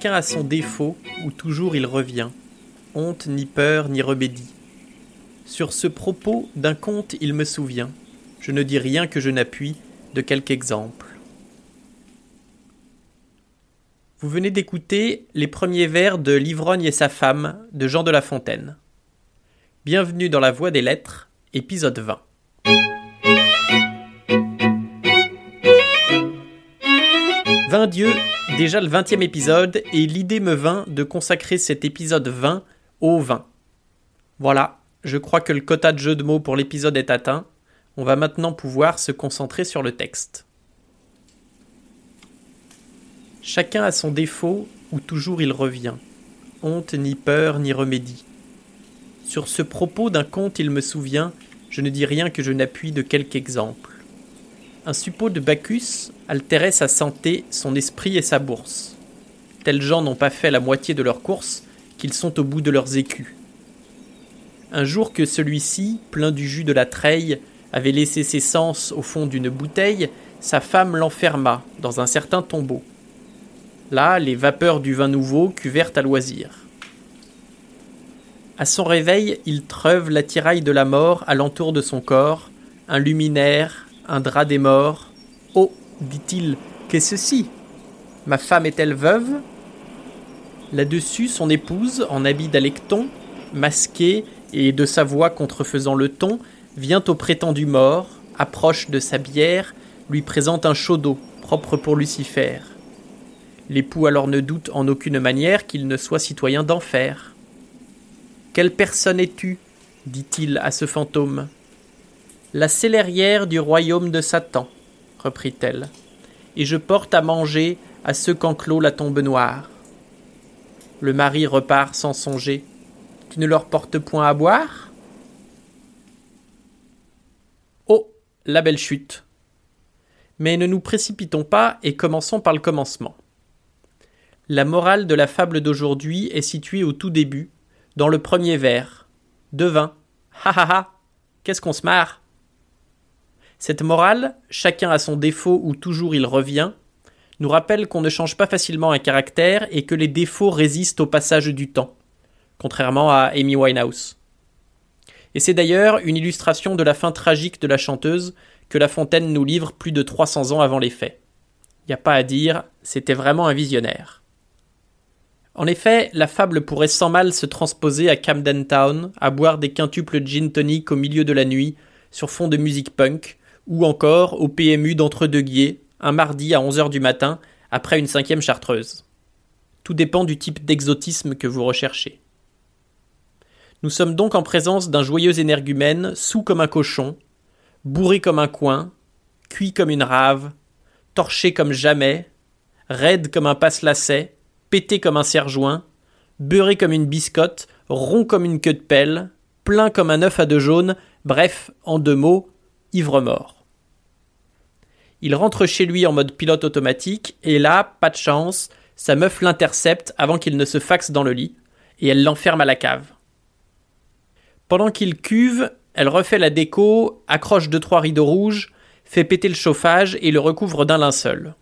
Chacun a son défaut, où toujours il revient. Honte ni peur ni remédie. Sur ce propos d'un conte il me souvient. Je ne dis rien que je n'appuie de quelque exemple. Vous venez d'écouter les premiers vers de L'ivrogne et sa femme de Jean de La Fontaine. Bienvenue dans la Voix des Lettres, épisode 20. Vingt dieux, déjà le vingtième épisode, et l'idée me vint de consacrer cet épisode 20 au vin. Voilà, je crois que le quota de jeu de mots pour l'épisode est atteint. On va maintenant pouvoir se concentrer sur le texte. Chacun a son défaut, où toujours il revient. Honte ni peur ni remédie. Sur ce propos d'un conte il me souvient, je ne dis rien que je n'appuie de quelque exemple. Un suppôt de Bacchus altérait sa santé, son esprit et sa bourse. Tels gens n'ont pas fait la moitié de leur course, qu'ils sont au bout de leurs écus. Un jour que celui-ci, plein du jus de la treille, avait laissé ses sens au fond d'une bouteille, sa femme l'enferma dans un certain tombeau. Là, les vapeurs du vin nouveau cuvèrent à loisir. À son réveil, il treuve l'attirail de la mort alentour de son corps, un luminaire, un drap des morts. Oh, dit-il, qu'est ceci? Ma femme est-elle veuve? Là-dessus, son épouse, en habit d'alecton, masquée et de sa voix contrefaisant le ton, vient au prétendu mort, approche de sa bière, lui présente un chaud d'eau, propre pour Lucifer. L'époux alors ne doute en aucune manière qu'il ne soit citoyen d'enfer. Quelle personne es-tu? dit-il à ce fantôme. La célérière du royaume de Satan, reprit-elle, et je porte à manger à ceux qu'enclos la tombe noire. Le mari repart sans songer. Tu ne leur portes point à boire? Oh, la belle chute. Mais ne nous précipitons pas et commençons par le commencement. La morale de la fable d'aujourd'hui est située au tout début, dans le premier vers. Devin. Ha ha ha. Qu'est-ce qu'on se marre? Cette morale, chacun a son défaut où toujours il revient, nous rappelle qu'on ne change pas facilement un caractère et que les défauts résistent au passage du temps, contrairement à Amy Winehouse. Et c'est d'ailleurs une illustration de la fin tragique de la chanteuse que La Fontaine nous livre plus de 300 ans avant les faits. N'y a pas à dire, c'était vraiment un visionnaire. En effet, la fable pourrait sans mal se transposer à Camden Town, à boire des quintuples gin tonic au milieu de la nuit, sur fond de musique punk, ou encore au PMU d'Entre-deux-Guiers, un mardi à 11h du matin, après une cinquième chartreuse. Tout dépend du type d'exotisme que vous recherchez. Nous sommes donc en présence d'un joyeux énergumène, sous comme un cochon, bourré comme un coin, cuit comme une rave, torché comme jamais, raide comme un passe-lacet, pété comme un serre-joint, beurré comme une biscotte, rond comme une queue de pelle, plein comme un œuf à deux jaunes, bref, en deux mots, ivre-mort. Il rentre chez lui en mode pilote automatique, et là, pas de chance, sa meuf l'intercepte avant qu'il ne se faxe dans le lit, et elle l'enferme à la cave. Pendant qu'il cuve, elle refait la déco, accroche deux trois rideaux rouges, fait péter le chauffage et le recouvre d'un linceul.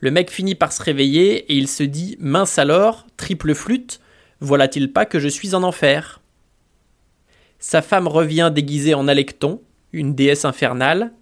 Le mec finit par se réveiller et il se dit Mince alors, triple flûte, voilà-t-il pas que je suis en enfer? Sa femme revient déguisée en Alecton, une déesse infernale,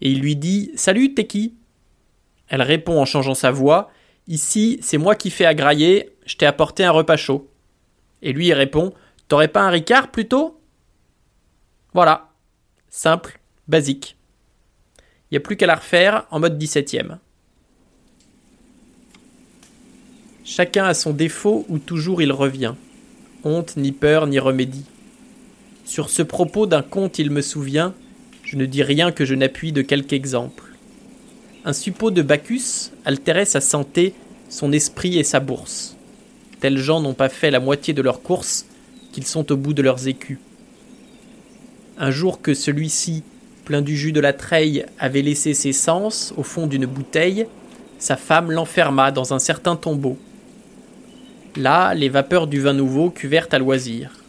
et il lui dit Salut, t'es qui? Elle répond en changeant sa voix Ici, c'est moi qui fais à grailler, je t'ai apporté un repas chaud. Et lui répond T'aurais pas un Ricard plutôt? Voilà. Simple, basique. Il n'y a plus qu'à la refaire en mode 17ème. Chacun a son défaut où toujours il revient. Honte, ni peur, ni remédie. Sur ce propos d'un conte il me souvient, je ne dis rien que je n'appuie de quelque exemple. Un suppôt de Bacchus altérait sa santé, son esprit et sa bourse. Tels gens n'ont pas fait la moitié de leur course, qu'ils sont au bout de leurs écus. Un jour que celui-ci, plein du jus de la treille, avait laissé ses sens au fond d'une bouteille, sa femme l'enferma dans un certain tombeau. Là, les vapeurs du vin nouveau cuvèrent à loisir.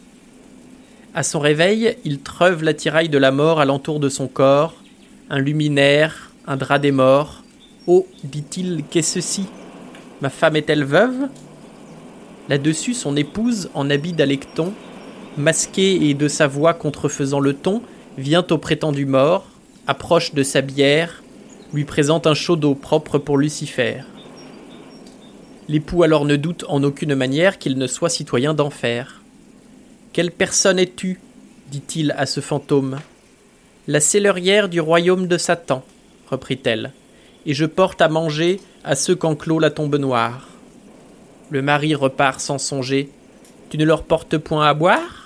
À son réveil, il treuve l'attirail de la mort alentour de son corps, un luminaire, un drap des morts. Oh, dit-il, qu'est ceci? Ma femme est-elle veuve? Là-dessus, son épouse, en habit d'alecton, masquée et de sa voix contrefaisant le ton, vient au prétendu mort, approche de sa bière, lui présente un chaud d'eau propre pour Lucifer. L'époux alors ne doute en aucune manière qu'il ne soit citoyen d'enfer. Quelle personne es-tu dit-il à ce fantôme. La cellerière du royaume de Satan, reprit-elle, et je porte à manger à ceux qu'enclôt la tombe noire. Le mari repart sans songer. Tu ne leur portes point à boire?